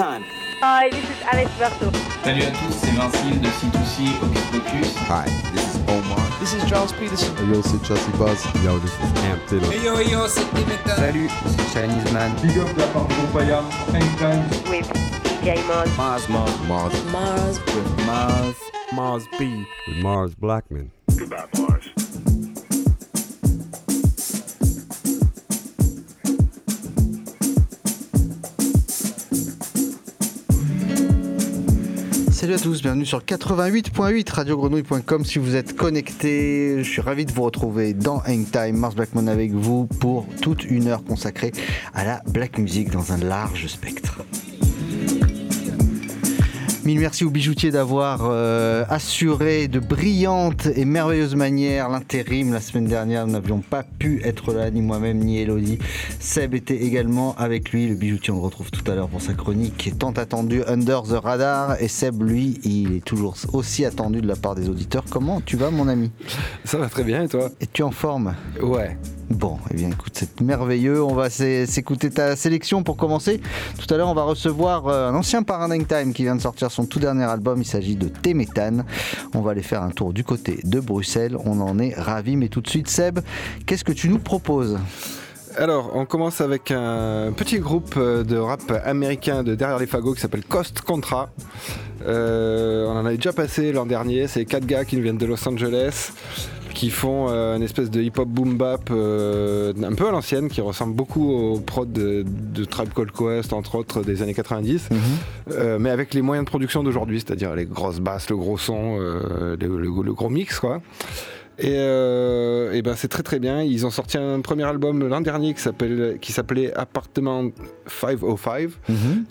Time. Hi, this is Alex Berto. Salut à tous, c'est Vincile de C2C Hocus Pocus. Hi, this is Omar. This is Charles Peterson. Yo, c'est Chelsea Buzz. Yo, this is Cam Taylor. Hey yo, yo, c'est Dimitra. Salut, c'est Chinese Man. Big up la part de Compaya, Anytime. With DJ Mars. Mars, Mars, Mars. Mars. With Mars. Mars B. With Mars Blackman. Goodbye, Mars. Salut à tous, bienvenue sur 88.8 radiogrenouille.com si vous êtes connectés. Je suis ravi de vous retrouver dans Hangtime, Mars Blackman avec vous pour toute une heure consacrée à la black music dans un large spectre. Mille merci aux bijoutiers d'avoir euh, assuré de brillantes et merveilleuses manières l'intérim. La semaine dernière, nous n'avions pas pu être là, ni moi-même, ni Elodie. Seb était également avec lui. Le bijoutier, on le retrouve tout à l'heure pour sa chronique qui est tant attendue Under the Radar. Et Seb, lui, il est toujours aussi attendu de la part des auditeurs. Comment tu vas, mon ami? Ça va très bien, et toi? Es-tu en forme? Ouais. Bon, eh bien écoute, c'est merveilleux. On va s'é- s'écouter ta sélection pour commencer. Tout à l'heure, on va recevoir euh, un ancien Paradise Time qui vient de sortir son tout dernier album. Il s'agit de T-Méthane. On va aller faire un tour du côté de Bruxelles. On en est ravis. Mais tout de suite, Seb, qu'est-ce que tu nous proposes? Alors, on commence avec un petit groupe euh, de rap américain de derrière les fagots qui s'appelle Cost Contra. Euh, on en avait déjà passé l'an dernier. C'est quatre gars qui nous viennent de Los Angeles qui font euh, une espèce de hip-hop boom bap euh, un peu à l'ancienne qui ressemble beaucoup aux prods de, de Tribe Called Quest entre autres des années 90 euh, mais avec les moyens de production d'aujourd'hui c'est-à-dire les grosses basses le gros son le, le- le gros mix quoi. Et, et ben c'est très très bien. Ils ont sorti un premier album l'an dernier qui s'appelait Appartement 505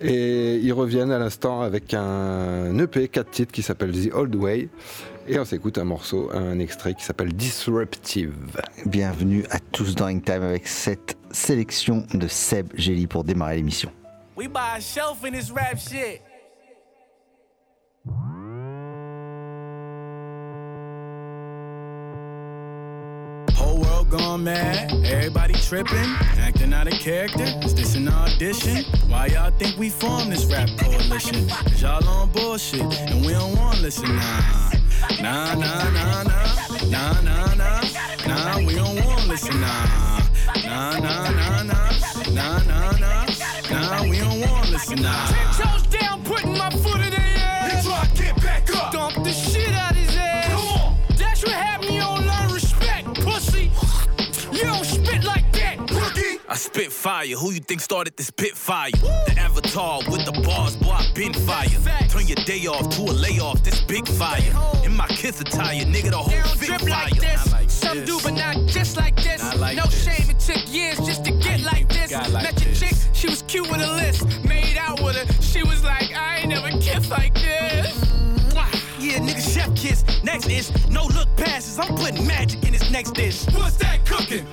et ils reviennent à l'instant avec un EP 4 titres qui s'appelle The Old Way et on s'écoute un morceau, un extrait qui s'appelle Disruptive. Bienvenue à tous dans Hangtime avec cette sélection de Seb Gély pour démarrer l'émission. We buy a shelf in this rap shit. Gone mad, everybody tripping, acting out of character. Is this an audition? Why y'all think we formed this rap coalition? Cause y'all on bullshit, and we don't wanna listen nah. Nah, nah, nah, nah, nah, nah, nah, nah, we don't wanna listen nah. Nah, nah, nah, nah, nah, nah, nah, nah, we don't wanna listen nah. Spit fire. Who you think started this pit fire? The avatar with the bars, boy, I been fire. Turn your day off to a layoff. This big fire. In my kids attire, nigga, the whole fit drip fire. like this. Like Some this. do, but not just like this. Like no this. shame, it took years just to get like this. got like Met your this. chick, she was cute with a list. Made out with her, she was like, I ain't never kissed like this. Yeah, nigga, chef kiss. Next is no look passes. I'm putting magic in this next dish. What's that cooking?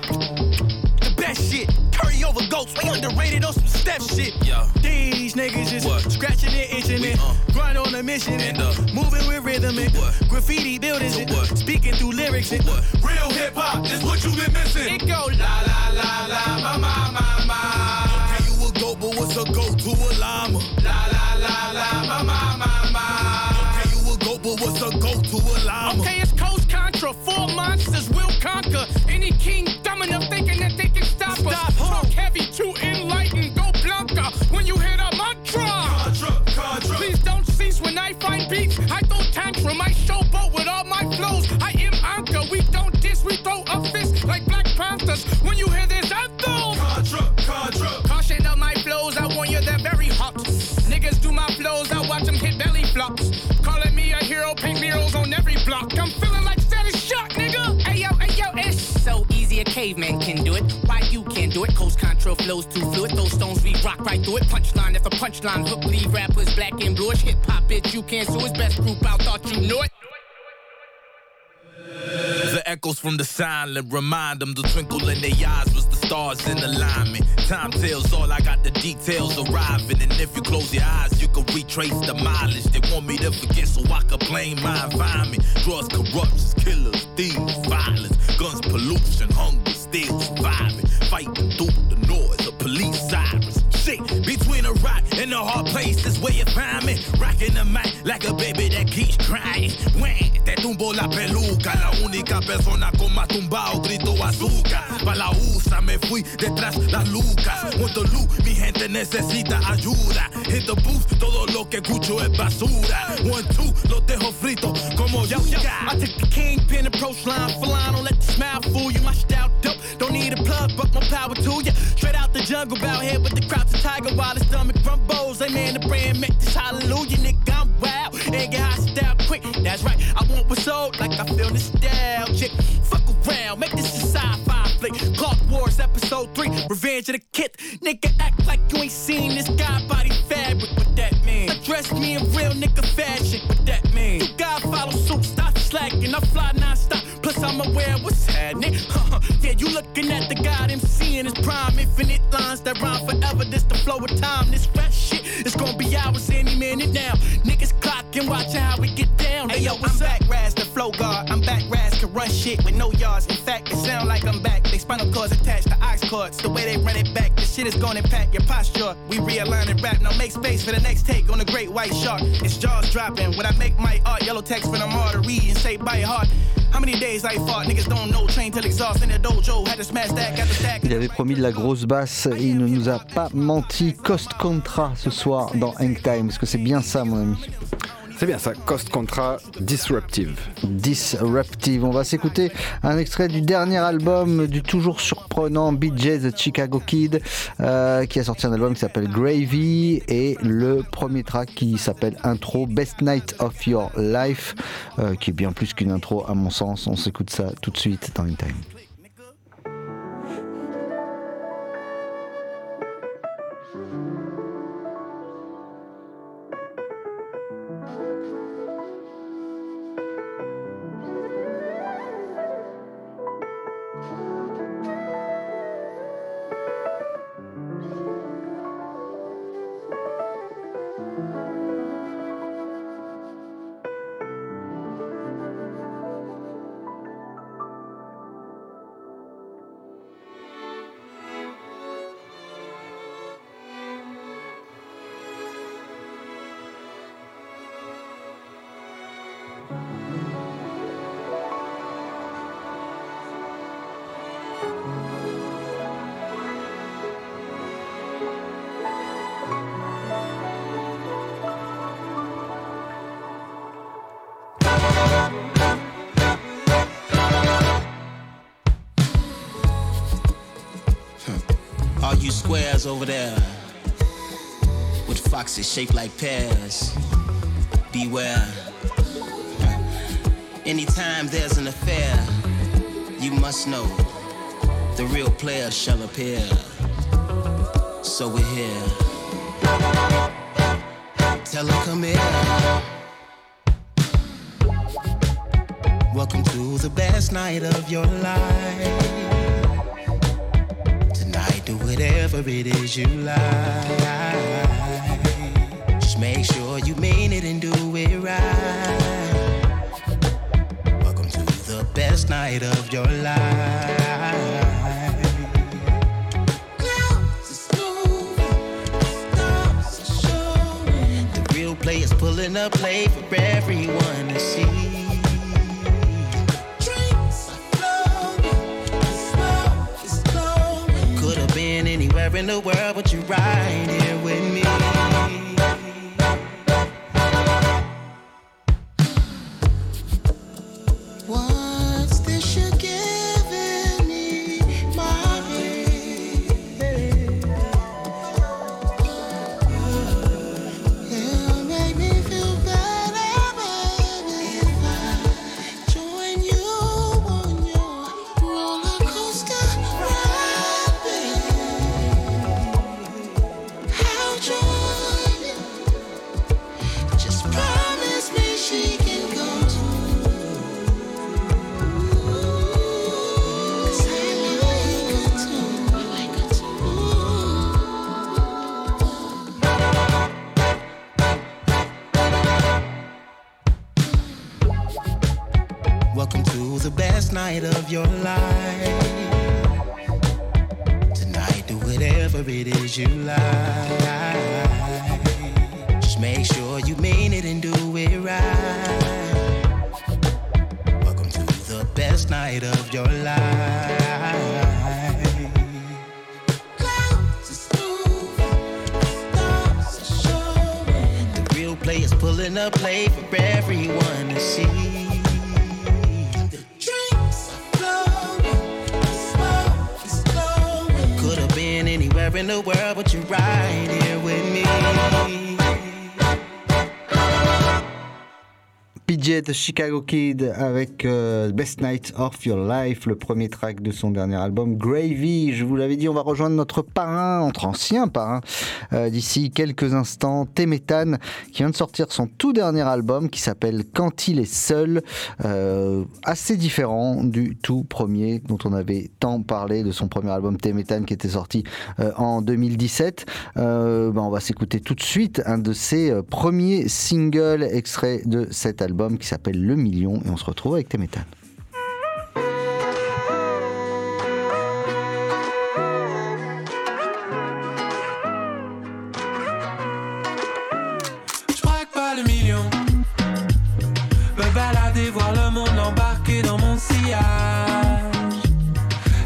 Over goats. We underrated on some step shit. Yeah. These niggas just What? scratching it, itching We, it. uh, Grind on a mission and, and uh, moving with rhythm and what? graffiti buildings and what? speaking through lyrics and what? real hip hop is what you been missing. It go la la la la, ma ma ma ma. Okay, you a goat, but what's a goat to a llama? La la la la, ma ma ma ma. Okay, you a goat, but what's a goat to a llama? Okay, it's Coast Contra. Four monsters will conquer any king dumb enough thinking that they can stop, Stop us. who? Talk heavy to enlighten. Go Blanca when you hit a mantra. Contra, Contra. Please don't cease when I find beats. I throw tantrum, I showboat with all my flows. I am anchor. We don't diss, we throw a fist like Black Panthers when you hear this anthem. Contra, Contra. Caution of my flows, I warn you they're very hot. Niggas do my flows I watch them hit belly flops. Calling me a hero, paint murals on every block. I'm feeling like status shock, nigga. Hey yo, hey yo, it's so easy a caveman can do it. Do it? Coast control flows too fluid. Those stones we rock right through it. Punchline after punchline, hook leave rappers black and bluish. Hip hop bitch, you can't sue his best group out. Thought you knew it. The echoes from the silent remind them the twinkle in their eyes was the stars in alignment. Time tells all I got the details arriving. And if you close your eyes, you can retrace the mileage. They want me to forget so I can blame my environment. Drugs, corruptions, killers, thieves, violence, guns, pollution, hunger, still surviving. Fighting and a hard place is where you find me. Rocking the mic like a baby that keeps crying. When te tumbo la peluca, la única persona con más tumbao grito azúcar. Pa' la USA me fui detrás las lucas. Want the loot, mi gente necesita ayuda. Hit the booth, todo lo que escucho es basura. One, two, los dejo frito como Yo. I took the kingpin approach line for line. Don't let the smile fool you. My style dope. Don't need a plug, but more power to ya. Straight out the jungle, bout here with the crowds of tiger while the stomach rumbles. Hey man, the brand make this hallelujah, nigga. I'm wild. And get hot style quick. That's right. I want what's old, like I feel nostalgic. Fuck around, make this a sci-fi flick. Clock Wars episode 3, Revenge of the Kith. Nigga act like you ain't seen this guy body fabric. What that mean? Address me in real nigga fashion. What that mean? You gotta follow suit, stop slacking. I fly non-stop. Plus I'm aware what's happening. you looking at the God MC in his prime. Infinite lines that rhyme forever. This the flow of time. This rap shit is gonna be ours any minute now. Niggas clocking, watching how we get down. Hey yo, I'm back, Raz, the flow guard. I'm back, Raz, can run shit with no yards. In fact, it sound like I'm back. They spinal cords attached to ox cords. The way they run it back, the shit is gonna impact your posture. We realign and rap. Now make space for the next take on the great white shark. It's jaws dropping. When I make my art, yellow text for them all to read and say by heart. How many days I fought? Niggas don't know. Train till exhaust in the dojo. Had to smash that, got the stack. Il avait promis de la grosse basse et il ne nous a pas menti. Cost Contra ce soir dans Hang Time. Est-ce que c'est bien ça, mon ami C'est bien ça, Cost Contra Disruptive. Disruptive. On va s'écouter un extrait du dernier album du toujours surprenant BJ The Chicago Kid euh, qui a sorti un album qui s'appelle Gravy et le premier track qui s'appelle Intro Best Night of Your Life euh, qui est bien plus qu'une intro à mon sens. On s'écoute ça tout de suite dans Hang Time. All you squares over there with foxes shaped like pears, beware. Anytime there's an affair, you must know the real player shall appear. So we're here. Tell her come here. Welcome to the best night of your life. Tonight, do whatever it is you like. Just make sure you mean it and do it right. Welcome to the best night of your life. The real players pulling up late for everyone to see. in the world, would you ride? Chicago Kid avec euh, Best Night of Your Life, le premier track de son dernier album Gravy. Je vous l'avais dit, on va rejoindre notre parrain, notre ancien parrain, euh, d'ici quelques instants, Temetan, qui vient de sortir son tout dernier album qui s'appelle Quand il est seul, euh, assez différent du tout premier dont on avait tant parlé de son premier album Temetan qui était sorti en 2017. Euh, ben, on va s'écouter tout de suite un de ses premiers singles extraits de cet album qui s'appelle Le Million et on se retrouve avec. Me balader, voir le monde embarqué dans mon sillage.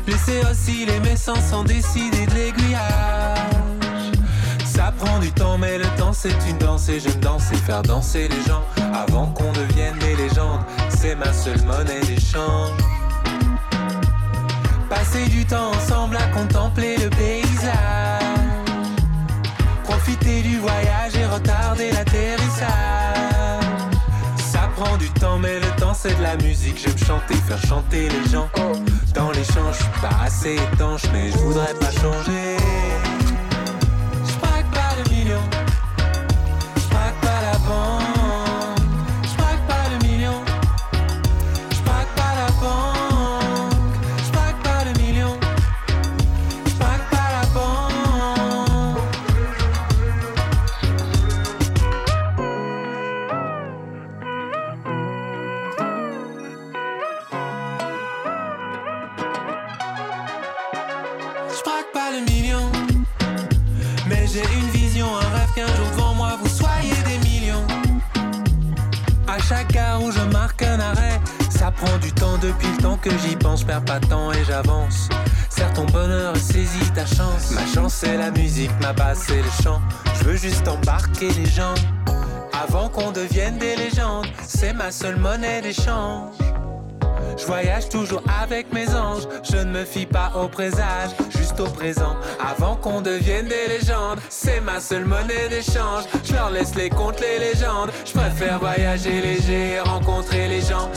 Laisser osciller mes sens sans décider de l'aiguillage. Ça prend du temps, mais le c'est une danse et j'aime danser, faire danser les gens avant qu'on devienne des légendes. C'est ma seule monnaie d'échange. Passer du temps ensemble à contempler le paysage. Profiter du voyage et retarder l'atterrissage. Ça prend du temps, mais le temps c'est de la musique. J'aime chanter, faire chanter les gens. Dans champs, je suis pas assez étanche, mais je voudrais pas changer. Ma seule monnaie d'échange. Je voyage toujours avec mes anges, je ne me fie pas au présage, juste au présent. Avant qu'on devienne des légendes, c'est ma seule monnaie d'échange. Je leur laisse les contes, les légendes. Je préfère voyager léger rencontrer les gens.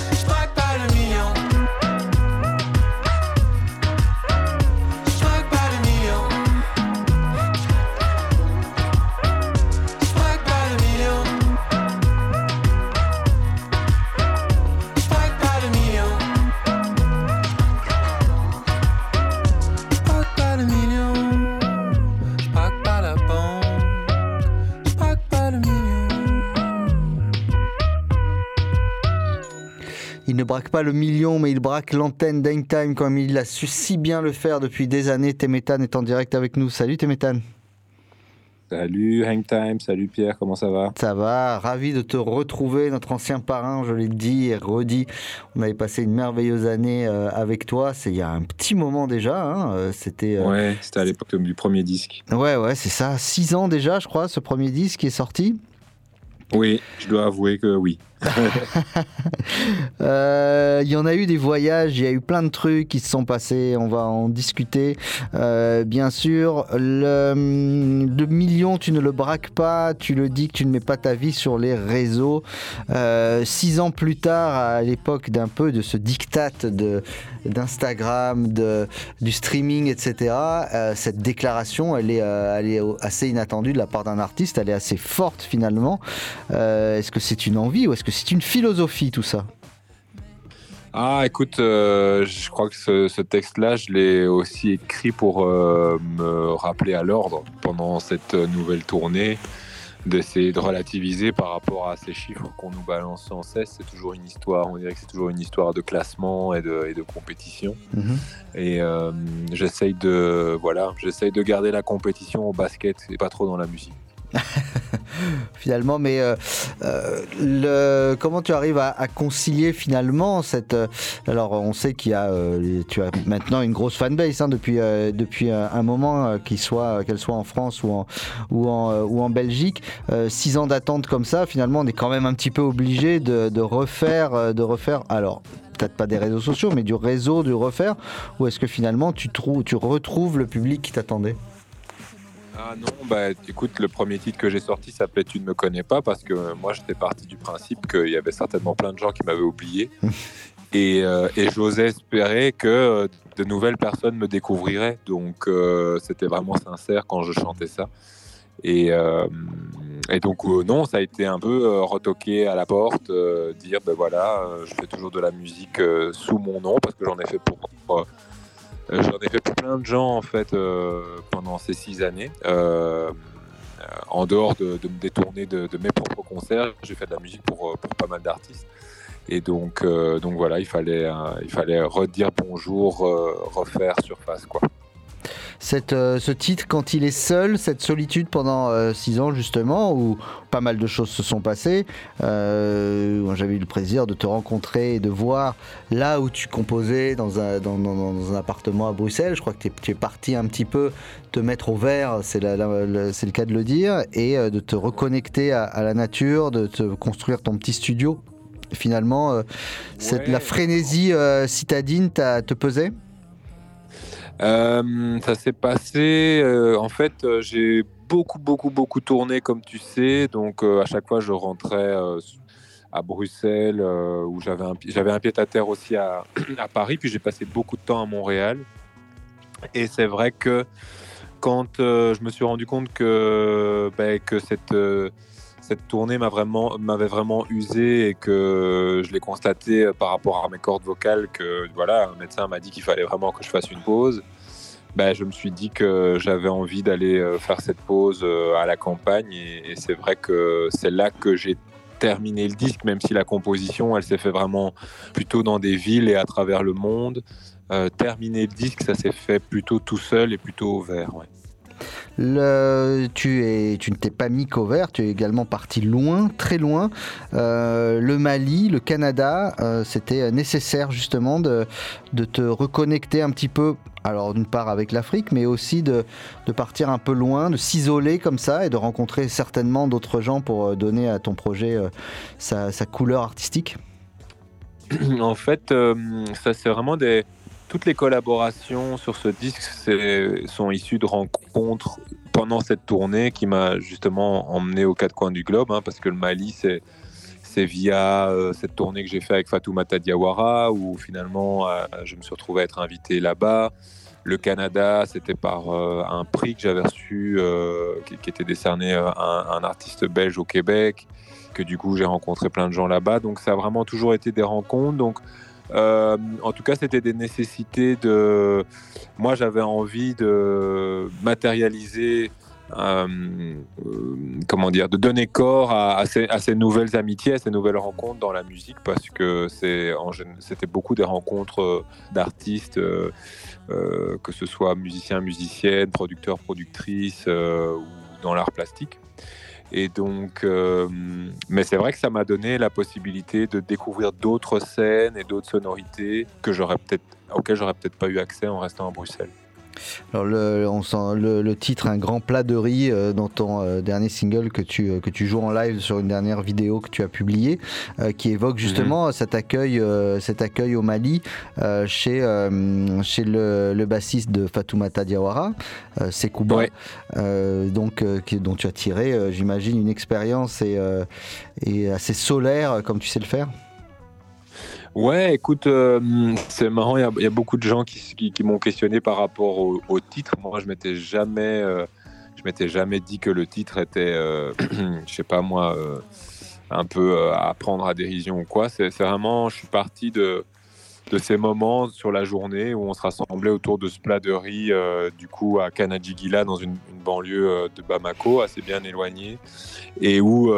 Ne braque pas le million, mais il braque l'antenne d'Hangtime comme il a su si bien le faire depuis des années. Temetan est en direct avec nous. Salut Temetan. Salut Hangtime, salut Pierre, comment ça va? Ça va, ravi de te retrouver, notre ancien parrain, je l'ai dit et redit. On avait passé une merveilleuse année euh, avec toi, c'est il y a un petit moment déjà. hein, euh, C'était. euh, Ouais, c'était à l'époque du premier disque. Ouais, ouais, c'est ça. Six ans déjà, je crois, ce premier disque qui est sorti. Oui, je dois avouer que oui. Euh, Il y en a eu des voyages, il y a eu plein de trucs qui se sont passés, on va en discuter. Euh, bien sûr, le, million, tu ne le braques pas, tu le dis que tu ne mets pas ta vie sur les réseaux. Euh, six ans plus tard, à l'époque d'un peu de ce diktat de d'Instagram, du streaming, etc. euh, cette déclaration, elle est, euh, assez inattendue de la part d'un artiste, elle est assez forte finalement. Euh, est-ce que c'est une envie ou est-ce que c'est une philosophie tout ça Ah, écoute, euh, je crois que ce, ce texte-là, je l'ai aussi écrit pour euh, me rappeler à l'ordre pendant cette nouvelle tournée. d'essayer de relativiser par rapport à ces chiffres qu'on nous balance sans cesse. C'est toujours une histoire, on dirait que c'est toujours une histoire de classement et de, et de compétition. Mhm. Et euh, j'essaye de, voilà, j'essaye de garder la compétition au basket et pas trop dans la musique. finalement, mais euh, euh, comment tu arrives à, concilier finalement cette. euh, alors, on sait qu'il y a, maintenant une grosse fanbase hein, depuis depuis un, moment, qu'il soit qu'elle soit en France ou en ou en Belgique. Six ans d'attente comme ça, finalement, on est quand même un petit peu obligé de, refaire de refaire. Alors. Peut-être pas des réseaux sociaux, mais du réseau, du refaire, ou est-ce que finalement tu, tu retrouves le public qui t'attendait? Ah non, bah écoute, le premier titre que j'ai sorti s'appelait Tu ne me connais pas parce que moi j'étais parti du principe qu'il y avait certainement plein de gens qui m'avaient oublié. Et, euh, et j'osais espérer que euh, de nouvelles personnes me découvriraient. Donc euh, c'était vraiment sincère quand je chantais ça. Et, euh, et donc euh, non, ça a été un peu euh, retoqué à la porte, euh, dire ben voilà, euh, je fais toujours de la musique euh, sous mon nom parce que j'en ai fait pour, pour, euh, j'en ai fait pour plein de gens en fait euh, pendant ces six années. Euh, euh, en dehors de, me détourner de, mes propres concerts, j'ai fait de la musique pour, euh, pour pas mal d'artistes. Et donc, euh, donc voilà, il fallait, euh, il fallait redire bonjour, euh, refaire surface quoi. Cette, euh, ce titre, quand il est seul, cette solitude pendant euh, six ans justement, où pas mal de choses se sont passées, euh, j'avais eu le plaisir de te rencontrer et de voir là où tu composais dans un, dans, dans- dans un appartement à Bruxelles. Je crois que tu es, parti un petit peu te mettre au vert, c'est le cas de le dire, et de te reconnecter à, à la nature, de te construire ton petit studio. Finalement, euh, cette, la frénésie euh, citadine t'a- te pesait? Euh, ça s'est passé. euh, en fait, euh, j'ai beaucoup, beaucoup, beaucoup tourné, comme tu sais. Donc, à chaque fois, je rentrais à Bruxelles, où j'avais un, pied à terre aussi à, Paris. Puis, j'ai passé beaucoup de temps à Montréal. Et c'est vrai que quand je me suis rendu compte que, ben, que cette. Cette tournée m'a vraiment, m'avait vraiment usé et que je l'ai constaté par rapport à mes cordes vocales que voilà, un médecin m'a dit qu'il fallait vraiment que je fasse une pause. Ben, je me suis dit que j'avais envie d'aller euh, faire cette pause euh, à la campagne et, c'est vrai que c'est là que j'ai terminé le disque, même si la composition, elle s'est fait vraiment plutôt dans des villes et à travers le monde. Euh, terminer le disque, ça s'est fait plutôt tout seul et plutôt au vert. ouais. Tu, ne t'es pas mis qu'au vert, tu es également parti loin, très loin. Euh, le Mali, le Canada, euh, c'était nécessaire justement de, te reconnecter un petit peu, alors d'une part avec l'Afrique, mais aussi de, partir un peu loin, de s'isoler comme ça et de rencontrer certainement d'autres gens pour euh, donner à ton projet euh, sa, couleur artistique. en fait, euh, ça c'est vraiment des toutes les collaborations sur ce disque sont issues de rencontres pendant cette tournée qui m'a justement emmené aux quatre coins du globe, hein, parce que le Mali c'est via euh, cette tournée que j'ai fait avec Fatoumata Diawara où finalement euh, je me suis retrouvé à être invité là-bas. Le Canada, c'était par euh, un prix que j'avais reçu qui, était décerné à un, artiste belge au Québec, que du coup j'ai rencontré plein de gens là-bas. Donc ça a vraiment toujours été des rencontres. Euh, en tout cas, c'était des nécessités de. Moi, j'avais envie de matérialiser, euh, euh, comment dire, de donner corps à, ces, nouvelles amitiés, à ces nouvelles rencontres dans la musique, parce que c'était beaucoup des rencontres d'artistes, que ce soit musiciens, musiciennes, producteurs, productrices ou dans l'art plastique. Et donc, euh, mais c'est vrai que ça m'a donné la possibilité de découvrir d'autres scènes et d'autres sonorités que j'aurais peut-être, auxquelles j'aurais peut-être pas eu accès en restant à Bruxelles. Alors le, on sent le, le titre Un grand plat de riz euh, dans ton euh, dernier single que tu, euh, que tu joues en live sur une dernière vidéo que tu as publiée qui évoque justement cet, accueil, cet accueil au Mali chez, chez le, le bassiste de Fatoumata Diawara, Sekouba, euh, donc, qui- dont tu as tiré j'imagine une expérience et, et assez solaire comme tu sais le faire. Ouais, écoute, euh, c'est marrant, il y a- beaucoup de gens qui, m'ont questionné par rapport au, titre. Moi, je m'étais jamais, euh, m'étais jamais dit que le titre était, euh, je sais pas moi, euh, un peu à prendre à dérision ou quoi. C'est vraiment, je suis parti de, de ces moments sur la journée où on se rassemblait autour de ce plat de riz, du coup, à Kanadjigila, dans une, banlieue de Bamako, assez bien éloignée, et où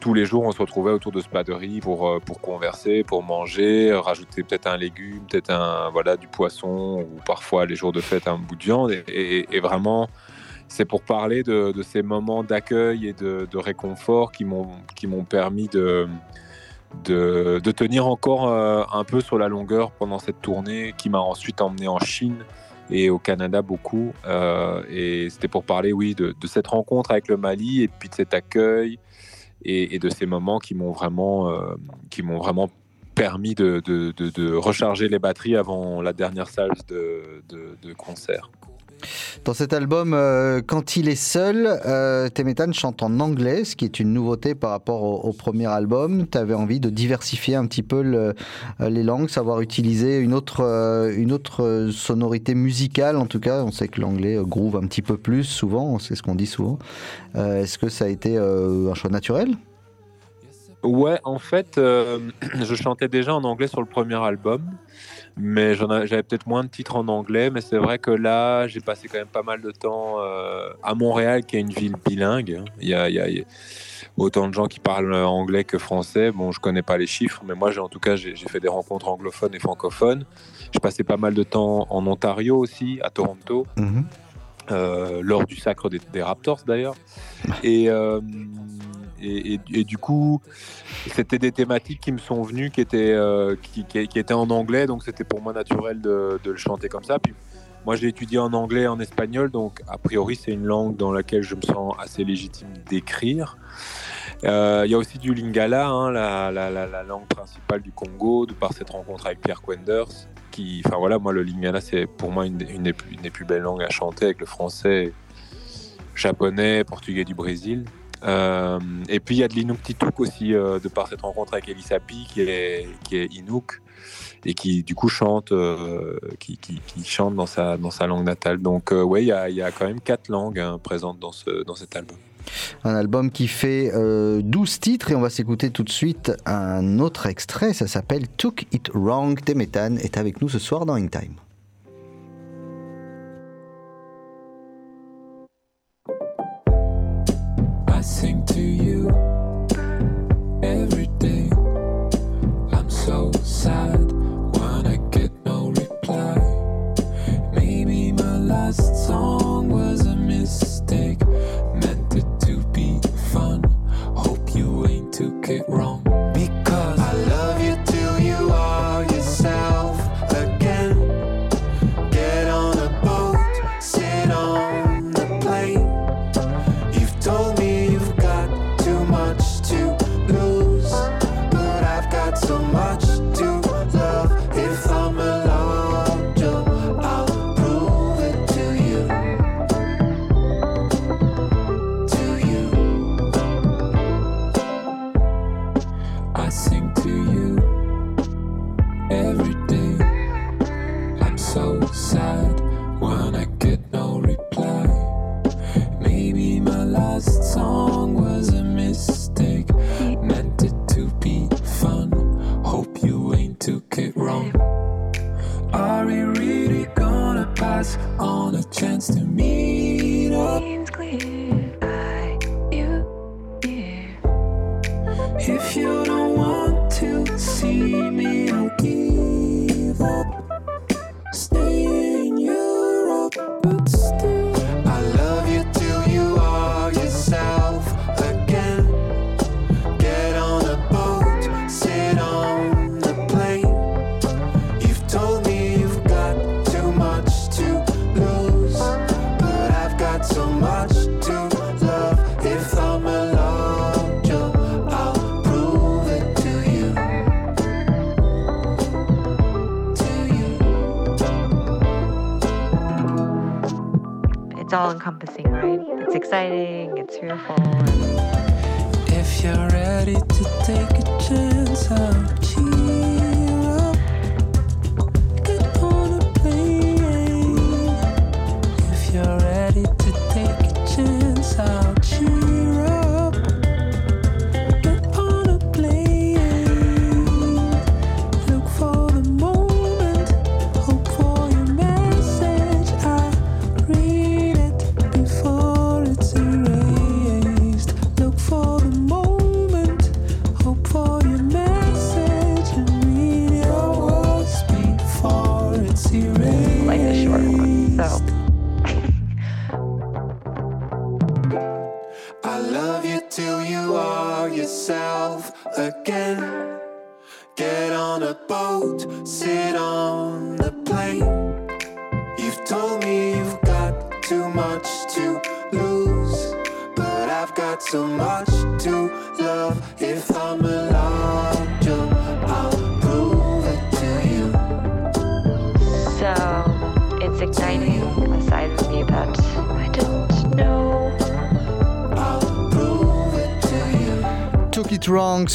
tous les jours on se retrouvait autour de ce plat de riz pour, euh, pour converser, pour manger, euh, rajouter peut-être un légume, peut-être un voilà du poisson ou parfois les jours de fête un bout de viande et, vraiment c'est pour parler de, ces moments d'accueil et de, réconfort qui m'ont qui m'ont permis de, de tenir encore euh, un peu sur la longueur pendant cette tournée qui m'a ensuite emmené en Chine et au Canada beaucoup. Et c'était pour parler, oui, de, de cette rencontre avec le Mali et puis de cet accueil et, de ces moments qui m'ont vraiment, euh, qui m'ont vraiment permis de, recharger les batteries avant la dernière salle de concert. Dans cet album, euh, quand il est seul, euh, Temetan chante en anglais, ce qui est une nouveauté par rapport au, premier album. Tu avais envie de diversifier un petit peu euh, les langues, savoir utiliser une autre, euh, une autre sonorité musicale. En tout cas, on sait que l'anglais groove un petit peu plus souvent, c'est ce qu'on dit souvent. Est-ce que ça a été un choix naturel? Ouais, en fait, je chantais déjà en anglais sur le premier album, mais j'avais peut-être moins de titres en anglais. Mais c'est vrai que là, j'ai passé quand même pas mal de temps euh, à Montréal, qui est une ville bilingue. Il y a, il y a- il y a autant de gens qui parlent anglais que français. Bon, je connais pas les chiffres, mais moi, en tout cas, j'ai fait des rencontres anglophones et francophones. J'ai passé pas mal de temps en Ontario aussi, à Toronto. euh, lors du sacre des, des Raptors d'ailleurs. Et, euh, et, du coup, c'était des thématiques qui me sont venues, qui étaient, euh, qui, étaient en anglais, donc c'était pour moi naturel de, de le chanter comme ça. Puis moi, je l'ai étudié en anglais en espagnol, donc a priori, c'est une langue dans laquelle je me sens assez légitime d'écrire. Euh, Il y a aussi du lingala, hein, la, la- la- la langue principale du Congo, de par cette rencontre avec Pierre Quenders. Qui, enfin voilà, moi le lingala c'est pour moi une, une des plus, une des plus belles langues à chanter avec le français, japonais, portugais du Brésil. Euh, et puis il y a de l'inuktitut aussi euh, de par cette rencontre avec Elisapi qui est qui est Inuk et qui du coup chante euh, qui, chante dans sa dans sa langue natale. Donc ouais, il y a, quand même quatre langues hein, présentes dans ce dans cet album. Un album qui fait euh, 12 titres et on va s'écouter tout de suite un autre extrait. Ça s'appelle Took It Wrong. Temetan est avec nous ce soir dans In Time. I sing to you every day. I'm so sad when I get no reply. Maybe my last song was a mistake, meant it to be fun. Hope you ain't took it wrong.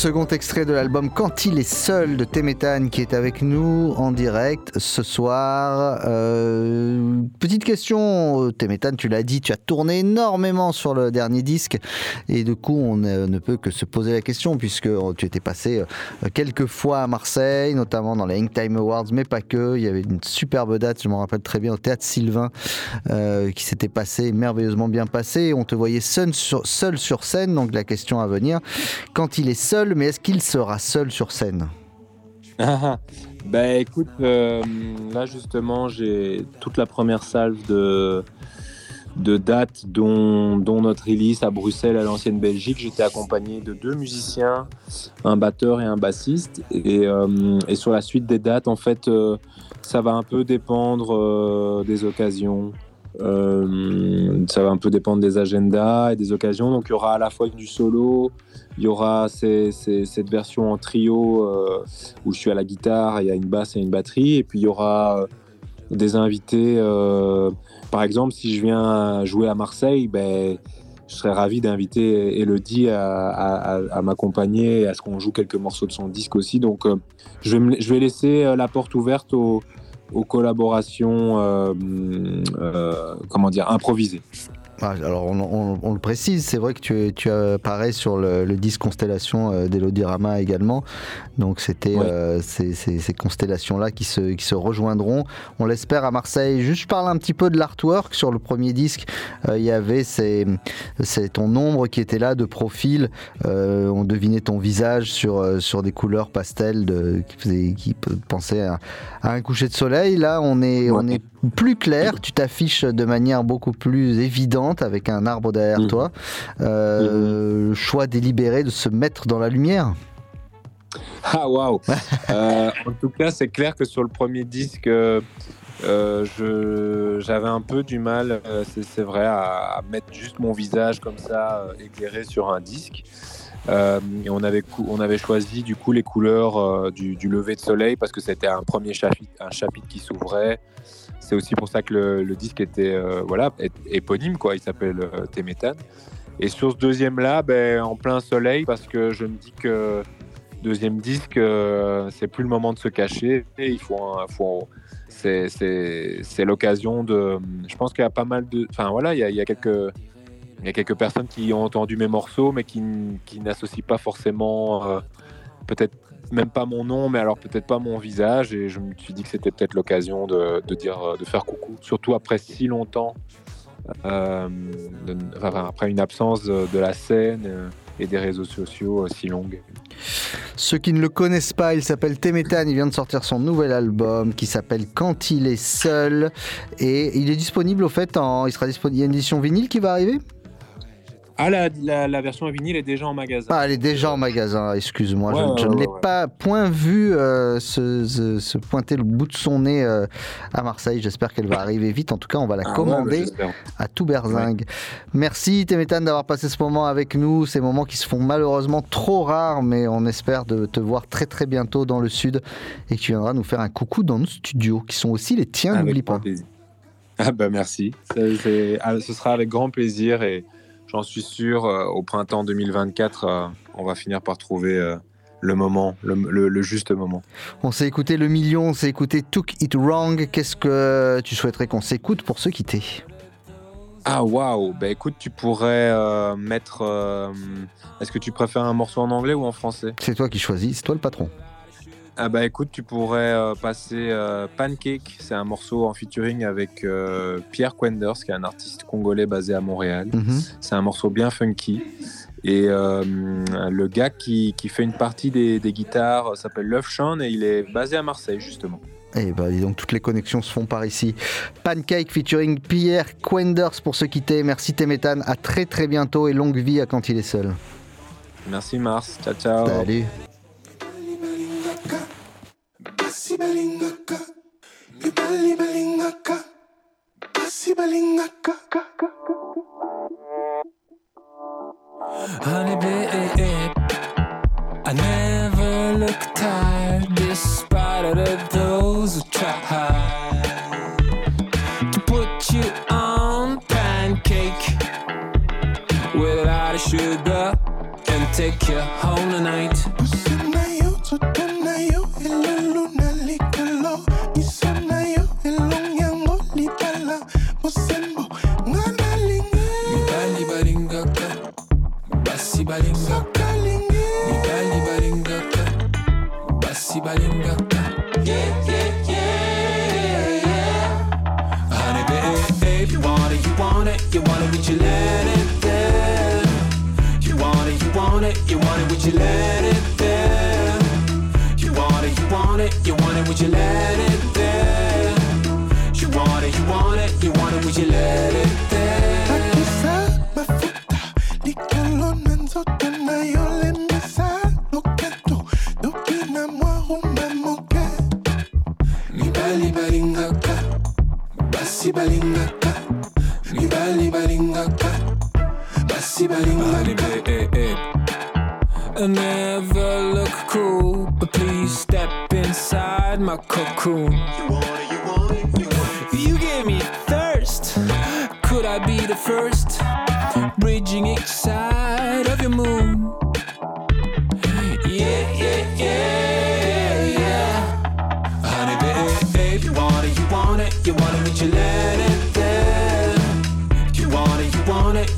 Second extrait de l'album Quand il est seul de Temetan qui est avec nous en direct ce soir. Euh, petite question, Temetan, tu l'as dit, tu as tourné énormément sur le dernier disque et du coup on ne, peut que se poser la question puisque tu étais passé euh, quelques fois à Marseille, notamment dans les Hang Time Awards, mais pas que. Il y avait une superbe date, je me rappelle très bien, au Théâtre Sylvain euh, qui s'était passé, merveilleusement bien passé. On te voyait seul sur scène, donc la question à venir quand il est seul, mais est-ce qu'il sera seul sur scène? Bah écoute, euh, là justement, j'ai toute la première salve de, dates, dont, notre release à Bruxelles, à l'ancienne Belgique. J'étais accompagné de deux musiciens, un batteur et un bassiste. Et, euh, sur la suite des dates, en fait, euh, ça va un peu dépendre des occasions. Euh, ça va un peu dépendre des agendas et des occasions. Donc il y aura à la fois du solo, il y aura cette version en trio euh, où je suis à la guitare, il y a une basse et une batterie, et puis il y aura euh, des invités. par exemple, si je viens jouer à Marseille, ben, je serais ravi d'inviter Elodie à, m'accompagner et à ce qu'on joue quelques morceaux de son disque aussi. Donc je, vais je vais laisser la porte ouverte aux, aux collaborations, euh, euh, comment dire, improvisées. Ah, Alors on, on- on le précise, c'est vrai que tu, tu apparais sur le, le disque Constellation euh, d'Elodie Rama également. Donc c'était euh, ces, ces- ces constellations-là qui se, qui se rejoindront. On l'espère à Marseille. Juste je parle un petit peu de l'artwork. Sur le premier disque, euh, il y avait ces- ton ombre qui était là de profil. Euh, on devinait ton visage sur, sur des couleurs pastel de, qui, faisait- qui à, à un coucher de soleil. Là, on est, on est plus clair. Tu t'affiches de manière beaucoup plus évidente avec un arbre derrière toi. Euh, le Choix délibéré de se mettre dans la lumière. Ah waouh Euh, En tout cas, c'est clair que sur le premier disque, euh, j'avais un peu du mal, c'est vrai, à, à mettre juste mon visage comme ça, éclairé sur un disque. Euh, et on avait, on avait choisi du coup les couleurs euh, du, du lever de soleil parce que c'était un premier chapitre, un chapitre qui s'ouvrait. C'est aussi pour ça que le, disque était euh, voilà, éponyme, quoi. il s'appelle euh, Téméthane. Et sur ce deuxième-là, ben, en plein soleil, parce que je me dis que deuxième disque, euh, c'est plus le moment de se cacher. Et il faut, un- faut c'est, l'occasion de. Je pense qu'il y a pas mal de. Enfin voilà, il y a, quelques. Il y a quelques personnes qui ont entendu mes morceaux, mais qui, qui n'associent pas forcément, peut-être même pas mon nom, mais alors peut-être pas mon visage. Et je me suis dit que c'était peut-être l'occasion de, dire, euh, de faire coucou, surtout après si longtemps, euh, après une absence de, la scène euh, et des réseaux sociaux si longue. Ceux qui ne le connaissent pas, il s'appelle Temetan, il vient de sortir son nouvel album qui s'appelle Quand il est seul et il est disponible au fait il sera disponible il y a une édition vinyle qui va arriver? Ah, la, la, la version à vinyle est déjà en magasin. Ah, elle est déjà en magasin, excuse-moi, Ouais, je, ouais, ne l'ai ouais. pas point vu euh, se, se- se pointer le bout de son nez euh, à Marseille. J'espère qu'elle va arriver vite. En tout cas, on va la Ah commander j'espère. à tout berzingue. Merci Temetan d'avoir passé ce moment avec nous. Ces moments qui se font malheureusement trop rares, mais on espère de te voir très très bientôt dans le sud et que tu viendras nous faire un coucou dans nos studios qui sont aussi les tiens, n'oublie pas. plaisir. Ah bah merci. Ah, ce sera avec grand plaisir et j'en suis sûr, euh, au printemps 2024, euh, on va finir par trouver euh, le moment, le, le- le juste moment. On s'est écouté le million, on s'est écouté Took It Wrong. Qu'est-ce que tu souhaiterais qu'on s'écoute pour se quitter? Ah waouh Bah écoute, tu pourrais euh, mettre... euh, Est-ce que tu préfères un morceau en anglais ou en français? C'est toi qui choisis, c'est toi le patron. Ah bah écoute, tu pourrais euh, passer euh, Pancake, c'est un morceau en featuring avec euh, Pierre Quenders, qui est un artiste congolais basé à Montréal. Mhm. C'est un morceau bien funky. Et le gars qui, qui fait une partie des, des guitares s'appelle Love Sean et il est basé à Marseille justement. Et bah dis donc toutes les connexions se font par ici. Pancake featuring Pierre Quenders pour se quitter. Merci Temetan, à très très bientôt et longue vie à quand il est seul. Merci Mars. Ciao, ciao. Salut. Honey babe, I never look tired despite all of those who try to put you on pancake without a sugar and take you basi balingaka. Hey, hey, I never look cool, but please step inside my cocoon. You want it, you want it, you want it. You gave me thirst. Could I be the first? Bridging each side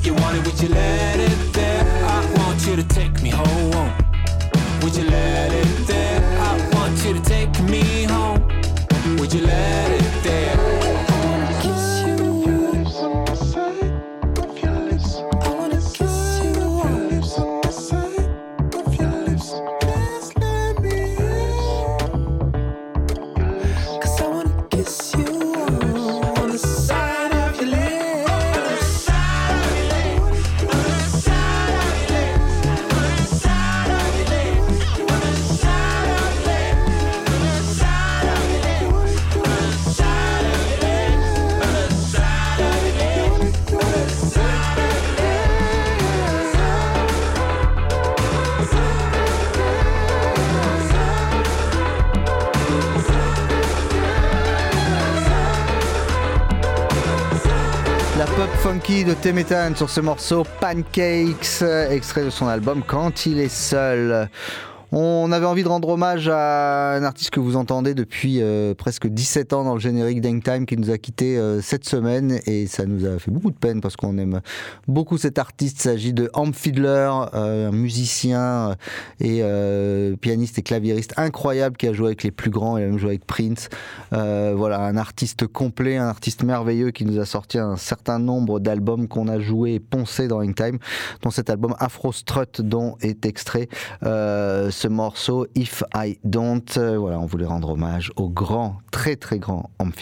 You want it with your letter. De Temetan sur ce morceau Pancakes, extrait de son album Quand il est seul. On avait envie de rendre hommage à un artiste que vous entendez depuis euh, presque 17 ans dans le générique Time qui nous a quitté euh, cette semaine et ça nous a fait beaucoup de peine parce qu'on aime beaucoup cet artiste. Il s'agit de Amp Fiedler, euh, un musicien et euh, pianiste et claviériste incroyable qui a joué avec les plus grands et a même joué avec Prince. Voilà, un artiste complet, un artiste merveilleux qui nous a sorti un certain nombre d'albums qu'on a joué et poncé dans Time, dont cet album Afro Strut dont est extrait euh, ce morceau If I Don't. Euh, voilà, on voulait rendre hommage au grand, très très grand Amp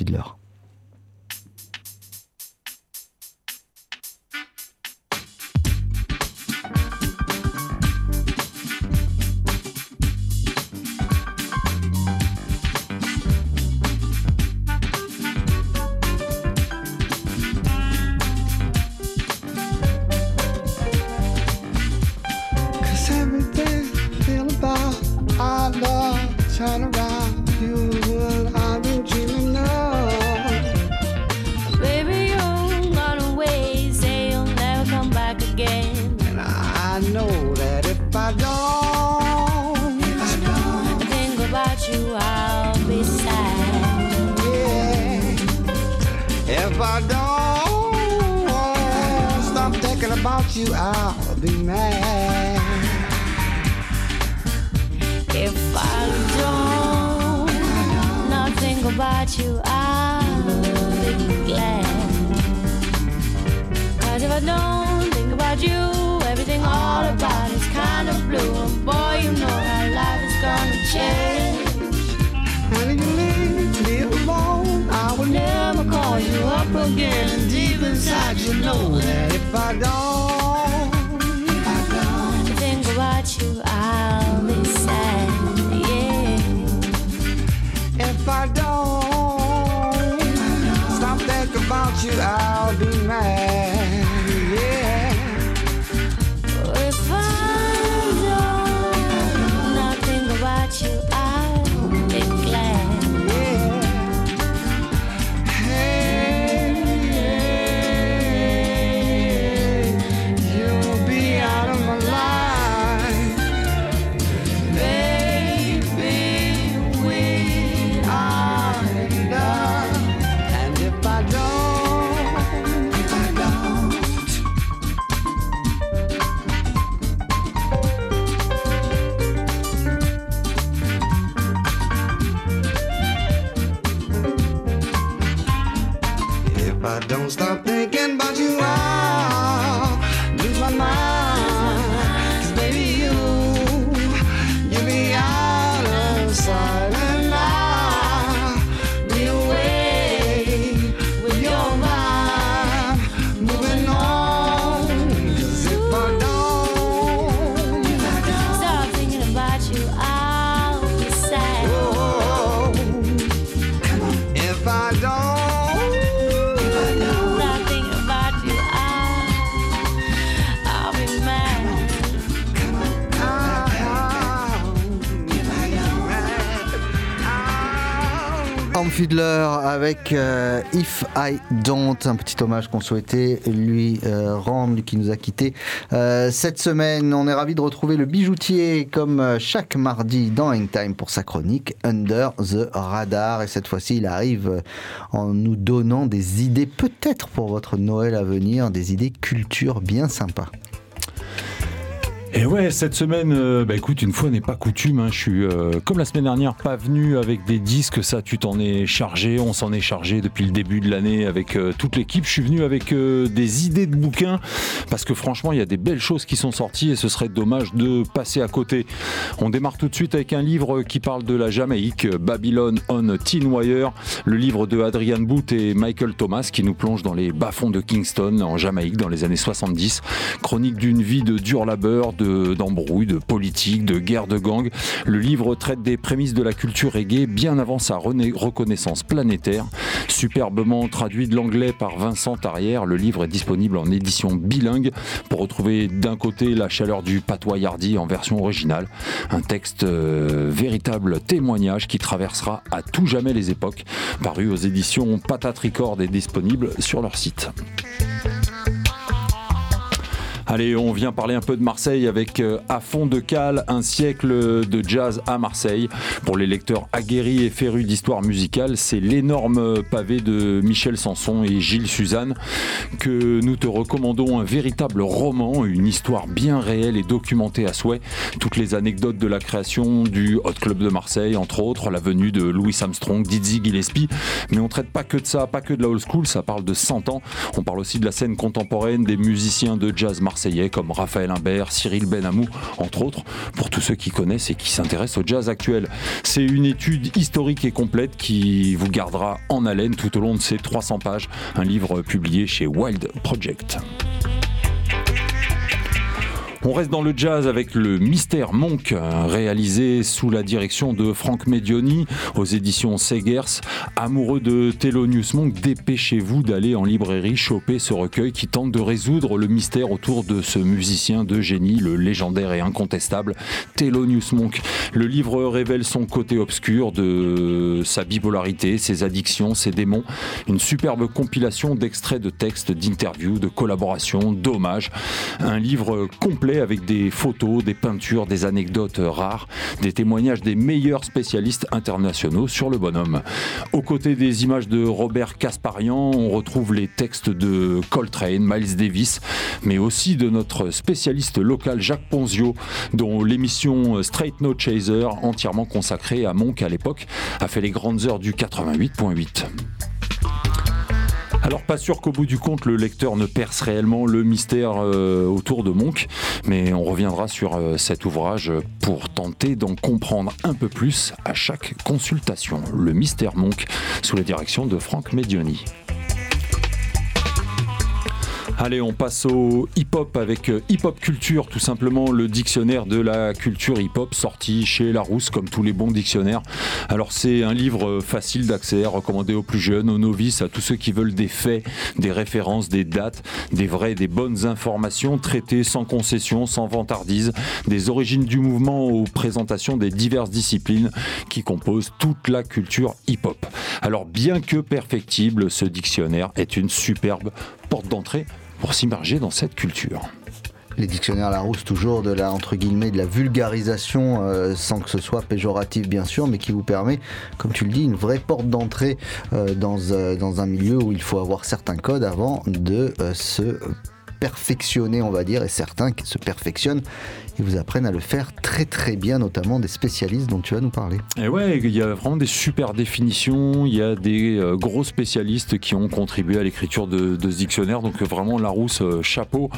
out Fiddler avec euh, If I Don't, un petit hommage qu'on souhaitait lui euh, rendre, lui qui nous a quittés euh, cette semaine. On est ravi de retrouver le bijoutier comme euh, chaque mardi dans Hangtime pour sa chronique Under the Radar. Et cette fois-ci, il arrive en nous donnant des idées, peut-être pour votre Noël à venir, des idées culture bien sympas. Et ouais, cette semaine, euh, bah écoute, une fois n'est pas coutume, hein, je suis euh, comme la semaine dernière pas venu avec des disques, ça tu t'en es chargé, on s'en est chargé depuis le début de l'année avec euh, toute l'équipe. Je suis venu avec des idées de bouquins parce que franchement, il y a des belles choses qui sont sorties et ce serait dommage de passer à côté. On démarre tout de suite avec un livre qui parle de la Jamaïque, Babylon on Teen Wire, le livre de Adrian Booth et Michael Thomas qui nous plonge dans les bas-fonds de Kingston en Jamaïque dans les années 70. Chronique d'une vie de dur labeur, de d'embrouilles, de politique, de guerre de gang. Le livre traite des prémices de la culture reggae bien avant sa reconnaissance planétaire. Superbement traduit de l'anglais par Vincent Arrière, le livre est disponible en édition bilingue pour retrouver d'un côté la chaleur du patois hardy en version originale, un texte euh, véritable témoignage qui traversera à tout jamais les époques, paru aux éditions Patate Record et disponible sur leur site. Allez, on vient parler un peu de Marseille avec euh, À fond de cale, un siècle de jazz à Marseille. Pour les lecteurs aguerris et férus d'histoire musicale, c'est l'énorme pavé de Michel Sanson et Gilles Suzanne que nous te recommandons un véritable roman, une histoire bien réelle et documentée à souhait. Toutes les anecdotes de la création du Hot Club de Marseille, entre autres, la venue de Louis Armstrong, Dizzy Gillespie. Mais on traite pas que de ça, pas que de la old school, ça parle de 100 ans. On parle aussi de la scène contemporaine, des musiciens de jazz marseillais comme Raphaël Imbert, Cyril Benamou, entre autres, pour tous ceux qui connaissent et qui s'intéressent au jazz actuel. C'est une étude historique et complète qui vous gardera en haleine tout au long de ces 300 pages, un livre publié chez Wild Project. On reste dans le jazz avec le Mystère Monk, euh, réalisé sous la direction de Franck Medioni aux éditions Segers. Amoureux de Thelonious Monk, dépêchez-vous d'aller en librairie choper ce recueil qui tente de résoudre le mystère autour de ce musicien de génie, le légendaire et incontestable Thelonious Monk. Le livre révèle son côté obscur de sa bipolarité, ses addictions, ses démons. Une superbe compilation d'extraits de textes, d'interviews, de collaborations, d'hommages. Un livre complet avec des photos, des peintures, des anecdotes rares, des témoignages des meilleurs spécialistes internationaux sur le bonhomme. Aux côtés des images de Robert Kasparian, on retrouve les textes de Coltrane, Miles Davis, mais aussi de notre spécialiste local Jacques Ponzio, dont l'émission Straight No Chaser, entièrement consacrée à Monk à l'époque, a fait les grandes heures du 88.8. Alors pas sûr qu'au bout du compte le lecteur ne perce réellement le mystère euh, autour de Monk, mais on reviendra sur euh, cet ouvrage pour tenter d'en comprendre un peu plus à chaque consultation. Le mystère Monk sous la direction de Franck Medioni. Allez, on passe au hip-hop avec euh, hip-hop culture, tout simplement le dictionnaire de la culture hip-hop sorti chez Larousse, comme tous les bons dictionnaires. Alors c'est un livre euh, facile d'accès, recommandé aux plus jeunes, aux novices, à tous ceux qui veulent des faits, des références, des dates, des vraies, des bonnes informations traitées sans concession, sans vantardise, des origines du mouvement aux présentations des diverses disciplines qui composent toute la culture hip-hop. Alors bien que perfectible, ce dictionnaire est une superbe porte d'entrée pour s'immerger dans cette culture. Les dictionnaires Larousse, toujours de la, entre guillemets, de la vulgarisation, euh, sans que ce soit péjoratif bien sûr, mais qui vous permet, comme tu le dis, une vraie porte d'entrée euh, dans, euh, dans un milieu où il faut avoir certains codes avant de se perfectionner, on va dire, et certains qui se perfectionnent, ils vous apprennent à le faire très très bien, notamment des spécialistes dont tu vas nous parler. Et ouais, il y a vraiment des super définitions, il y a des euh, gros spécialistes qui ont contribué à l'écriture de, de ce dictionnaire, donc euh, vraiment Larousse, euh, chapeau.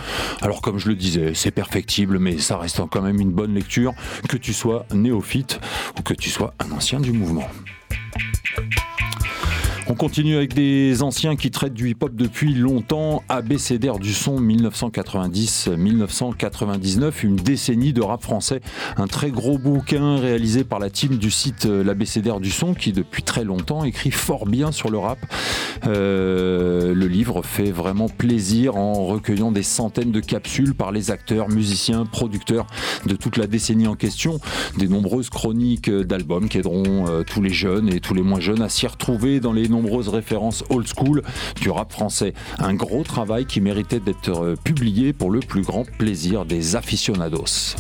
Alors comme je le disais, c'est perfectible, mais ça reste quand même une bonne lecture, que tu sois néophyte ou que tu sois un ancien du mouvement. On continue avec des anciens qui traitent du hip-hop depuis longtemps. ABCDR du son 1990-1999, une décennie de rap français. Un très gros bouquin réalisé par la team du site euh, l'ABCDR du son qui depuis très longtemps écrit fort bien sur le rap. Euh, le livre fait vraiment plaisir en recueillant des centaines de capsules par les acteurs, musiciens, producteurs de toute la décennie en question. Des nombreuses chroniques d'albums qui aideront euh, tous les jeunes et tous les moins jeunes à s'y retrouver dans les références old school du rap français. Un gros travail qui méritait d'être euh, publié pour le plus grand plaisir des aficionados.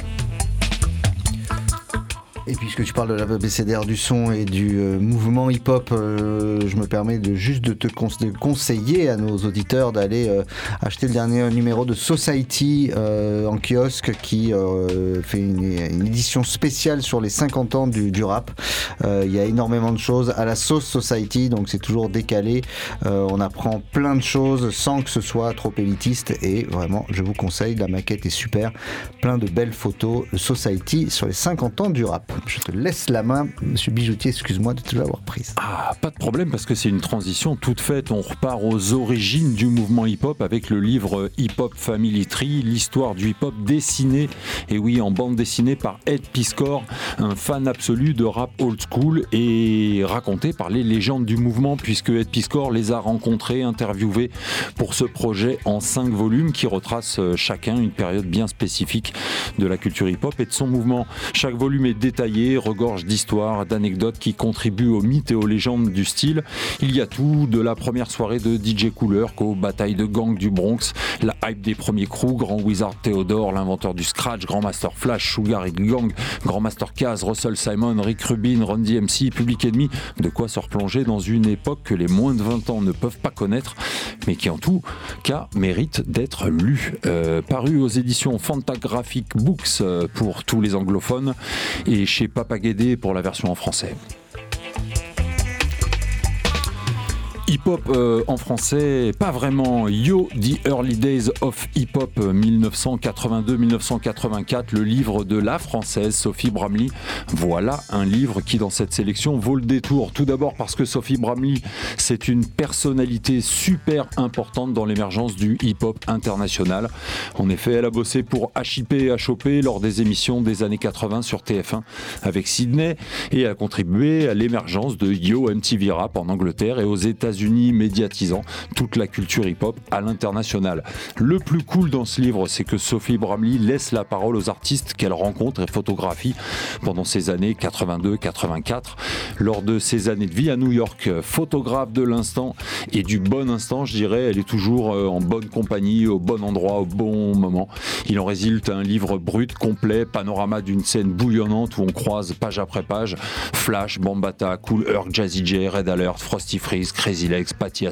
Et puisque tu parles de la BCDR du son et du euh, mouvement hip-hop, euh, je me permets de juste de te conseiller à nos auditeurs d'aller euh, acheter le dernier numéro de Society en kiosque qui fait une, édition spéciale sur les 50 ans du, du rap. Il y a énormément de choses à la sauce Society, donc c'est toujours décalé. On apprend plein de choses sans que ce soit trop élitiste et vraiment, je vous conseille, la maquette est super. Plein de belles photos Society sur les 50 ans du rap. Je te laisse la main, monsieur Bijoutier, excuse-moi de te l'avoir prise. Ah, pas de problème parce que c'est une transition toute faite. On repart aux origines du mouvement hip-hop avec le livre Hip Hop Family Tree, l'histoire du hip-hop dessinée, et oui, en bande dessinée par Ed Piscor, un fan absolu de rap old school et raconté par les légendes du mouvement puisque Ed Piscor les a rencontrés, interviewés pour ce projet en cinq volumes qui retrace euh, chacun une période bien spécifique de la culture hip-hop et de son mouvement. Chaque volume est détaillé, regorge d'histoires, d'anecdotes qui contribuent aux mythes et aux légendes du style. Il y a tout, de la première soirée de DJ Cooler qu'aux batailles de gang du Bronx, la hype des premiers crews, Grand Wizard Theodore, l'inventeur du scratch, Grand Master Flash, Sugar Hill Gang, Grand Master Kaz, Russell Simon, Rick Rubin, Run DMC, Public Enemy, de quoi se replonger dans une époque que les moins de 20 ans ne peuvent pas connaître, mais qui en tout cas mérite d'être lu. Euh, paru aux éditions Fantagraphic Books euh, pour tous les anglophones et chez Papaguédé pour la version en français. Hip-hop euh, en français, pas vraiment. Yo, The Early Days of Hip-Hop euh, 1982-1984, le livre de la française Sophie Bramley. Voilà un livre qui, dans cette sélection, vaut le détour. Tout d'abord parce que Sophie Bramley, c'est une personnalité super importante dans l'émergence du hip-hop international. En effet, elle a bossé pour HIP et HOP lors des émissions des années 80 sur TF1 avec Sydney et a contribué à l'émergence de Yo MTV Rap en Angleterre et aux États-Unis, médiatisant toute la culture hip-hop à l'international. Le plus cool dans ce livre, c'est que Sophie Bramley laisse la parole aux artistes qu'elle rencontre et photographie pendant ces années 82-84. Lors de ses années de vie à New York, photographe de l'instant et du bon instant, je dirais, elle est toujours euh, en bonne compagnie, au bon endroit, au bon moment. Il en résulte un livre brut, complet, panorama d'une scène bouillonnante où on croise page après page Flash, Bambata, Cool Herc, Jazzy J, Red Alert, Frosty Freeze, Crazy Legs, Patty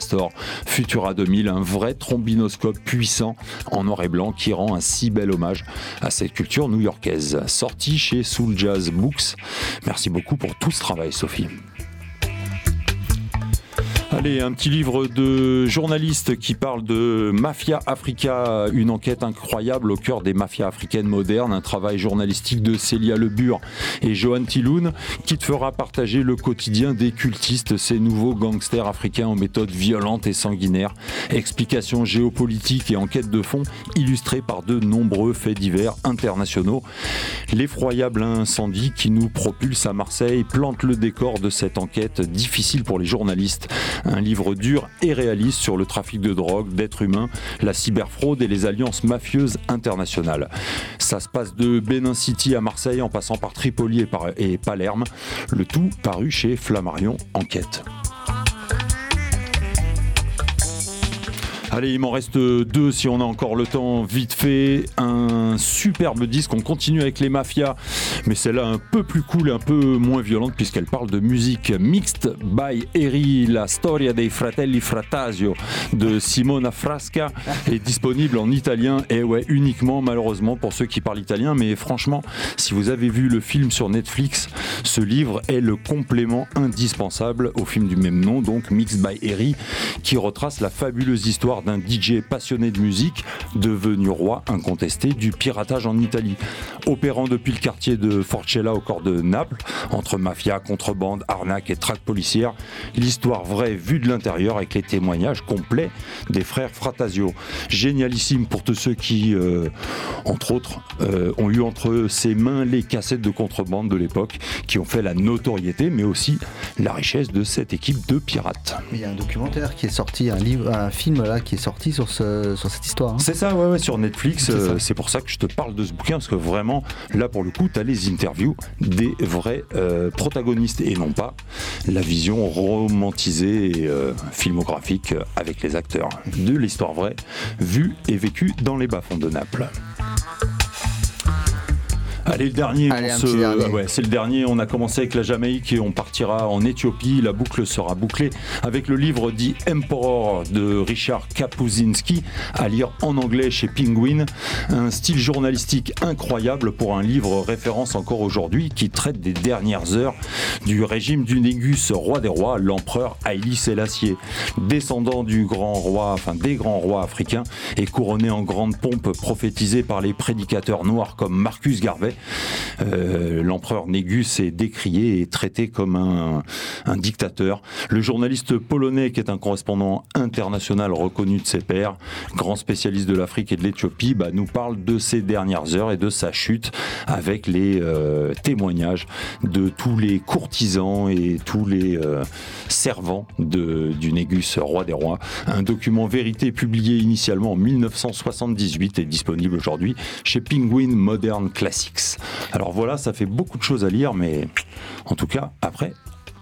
Futura 2000, un vrai trombinoscope puissant en noir et blanc qui rend un si bel hommage à cette culture new-yorkaise. Sorti chez Soul Jazz Books. Merci beaucoup pour tout ce travail, Sophie. Allez, un petit livre de journaliste qui parle de Mafia Africa, une enquête incroyable au cœur des mafias africaines modernes, un travail journalistique de Célia Lebur et Johan Tiloun qui te fera partager le quotidien des cultistes, ces nouveaux gangsters africains aux méthodes violentes et sanguinaires. Explications géopolitiques et enquêtes de fond illustrées par de nombreux faits divers internationaux. L'effroyable incendie qui nous propulse à Marseille plante le décor de cette enquête difficile pour les journalistes. Un livre dur et réaliste sur le trafic de drogue, d'êtres humains, la cyberfraude et les alliances mafieuses internationales. Ça se passe de Benin City à Marseille en passant par Tripoli et, Palerme. Le tout paru chez Flammarion Enquête. Allez, il m'en reste deux si on a encore le temps. Vite fait, un superbe disque. On continue avec les mafias, mais celle-là un peu plus cool, un peu moins violente puisqu'elle parle de musique mixte by Eri, la storia dei fratelli Fratasio de Simona Frasca est disponible en italien et ouais, uniquement malheureusement pour ceux qui parlent italien. Mais franchement, si vous avez vu le film sur Netflix, ce livre est le complément indispensable au film du même nom, donc Mixed by Eri, qui retrace la fabuleuse histoire d'un DJ passionné de musique, devenu roi incontesté du piratage en Italie. Opérant depuis le quartier de Forcella au corps de Naples, entre mafia, contrebande, arnaque et traque policière, l'histoire vraie vue de l'intérieur avec les témoignages complets des frères Fratasio. Génialissime pour tous ceux qui, euh, entre autres, euh, ont eu entre ses mains les cassettes de contrebande de l'époque, qui ont fait la notoriété, mais aussi la richesse de cette équipe de pirates. Il y a un documentaire qui est sorti, un un film là qui est sorti sur, ce, sur cette histoire. hein. C'est ça, ouais, ouais, sur Netflix. Euh, C'est pour ça que je te parle de ce bouquin, parce que vraiment, là, pour le coup, tu as les interviews des vrais euh, protagonistes et non pas la vision romantisée et euh, filmographique avec les acteurs de l'histoire vraie, vue et vécue dans les bas-fonds de Naples. Allez, le dernier. Ouais, c'est le dernier. On a commencé avec la Jamaïque et on partira en Éthiopie. La boucle sera bouclée avec le livre dit Emperor de Richard Kapuscinski, à lire en anglais chez Penguin. Un style journalistique incroyable pour un livre référence encore aujourd'hui qui traite des dernières heures du régime du Négus, roi des rois, l'empereur Haïli Sélassié. Descendant du grand roi, enfin des grands rois africains et couronné en grande pompe prophétisé par les prédicateurs noirs comme Marcus Garvey. Euh, L'empereur Négus est décrié et traité comme un, dictateur. Le journaliste polonais, qui est un correspondant international reconnu de ses pairs, grand spécialiste de l'Afrique et de l'Éthiopie, bah, nous parle de ces dernières heures et de sa chute avec les euh, témoignages de tous les courtisans et tous les euh, servants du Négus, roi des rois. Un document vérité publié initialement en 1978 et disponible aujourd'hui chez Penguin Modern Classics. Alors voilà, ça fait beaucoup de choses à lire, mais en tout cas, après,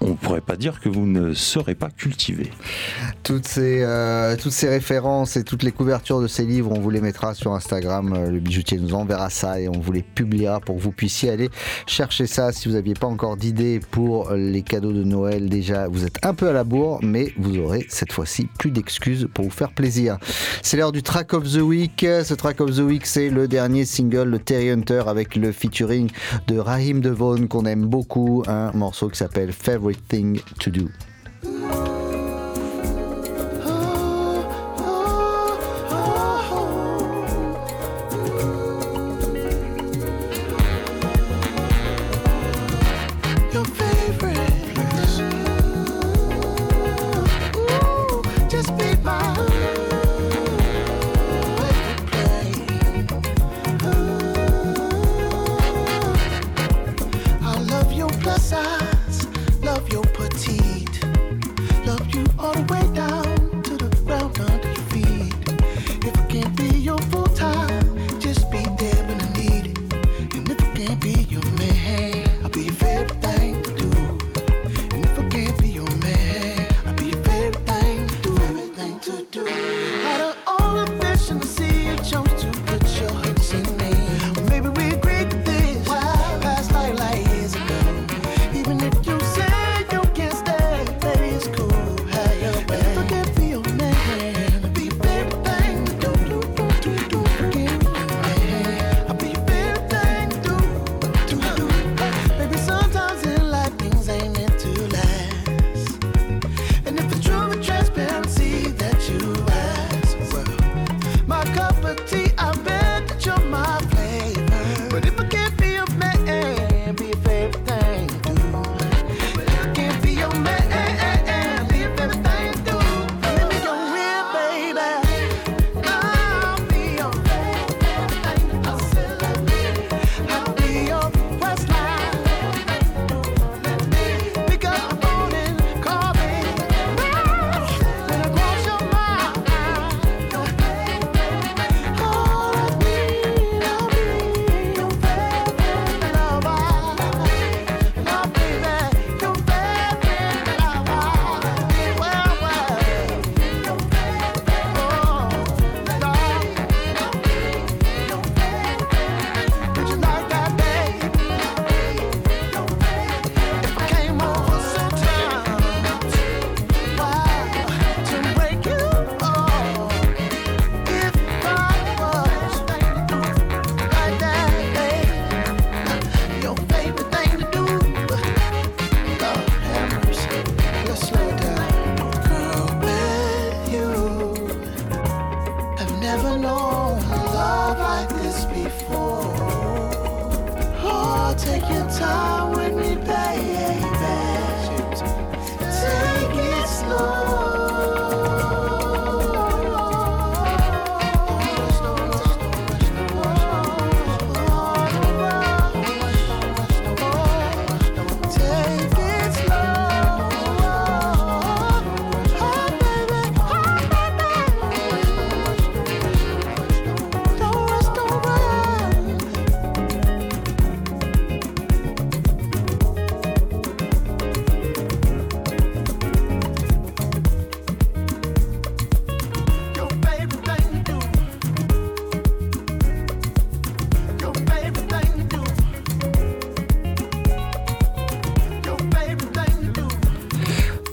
on ne pourrait pas dire que vous ne serez pas cultivé. Toutes ces, euh, toutes ces références et toutes les couvertures de ces livres, on vous les mettra sur Instagram. Euh, Le bijoutier nous enverra ça et on vous les publiera pour que vous puissiez aller chercher ça. Si vous n'aviez pas encore d'idée pour les cadeaux de Noël, déjà, vous êtes un peu à la bourre, mais vous aurez cette fois-ci plus d'excuses pour vous faire plaisir. C'est l'heure du Track of the Week. Ce Track of the Week, c'est le dernier single de Terry Hunter avec le featuring de Raheem DeVaughn qu'on aime beaucoup. Un morceau qui s'appelle Favorite Thing to Do.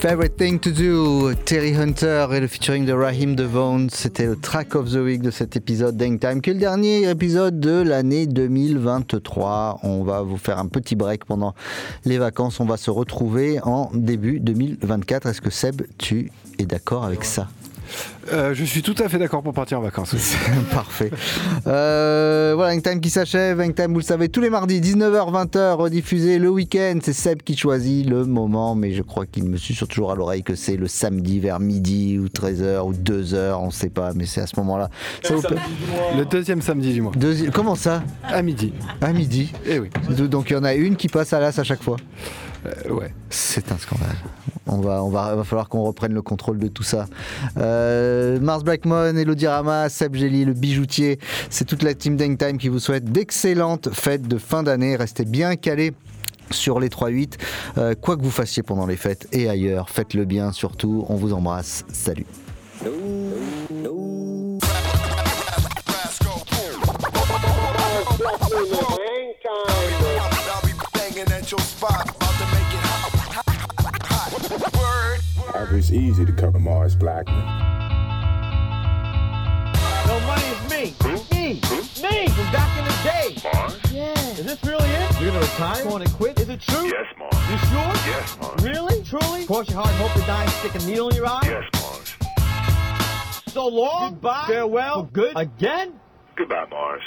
Favorite Thing to Do, Terry Hunter et le featuring de Raheem DeVaughn, c'était le track of the week de cet épisode d'Hang Time, qui le dernier épisode de l'année 2023. On va vous faire un petit break pendant les vacances, on va se retrouver en début 2024. Est-ce que Seb, tu es d'accord avec ça? Euh, je suis tout à fait d'accord pour partir en vacances. Parfait. Euh, voilà, Hang Time qui s'achève. Hang Time, vous le savez, tous les mardis, 19h, 20h, rediffusé le week-end. C'est Seb qui choisit le moment, mais je crois qu'il me susurre toujours à l'oreille que c'est le samedi vers midi ou 13h ou 2h, on ne sait pas, mais c'est à ce moment-là. Ça vous plaît Le deuxième samedi du mois. Deuxi- Comment ça? À midi. À midi Eh oui. Donc il y en a une qui passe à l'as à chaque fois. Euh, ouais. C'est un scandale. On va, on va, va falloir qu'on reprenne le contrôle de tout ça. Euh, Mars Blackmon, Elodie Rama, Seb Gély, le bijoutier, c'est toute la team Dang Time qui vous souhaite d'excellentes fêtes de fin d'année. Restez bien calés sur les 3-8. Euh, quoi que vous fassiez pendant les fêtes et ailleurs, faites-le bien surtout. On vous embrasse. Salut. It's easy to cover Mars Blackman. No money is me. Me. Me from back in the day. Mars? Yeah. Is this really it? You're gonna retire? You Want to quit? Is it true? Yes, Mars. You sure? Yes, Mars. Really? Truly? Cross your heart and hope to die and stick a needle in your eye? Yes, Mars. So long. Goodbye. Farewell. For good. Again? Goodbye, Mars.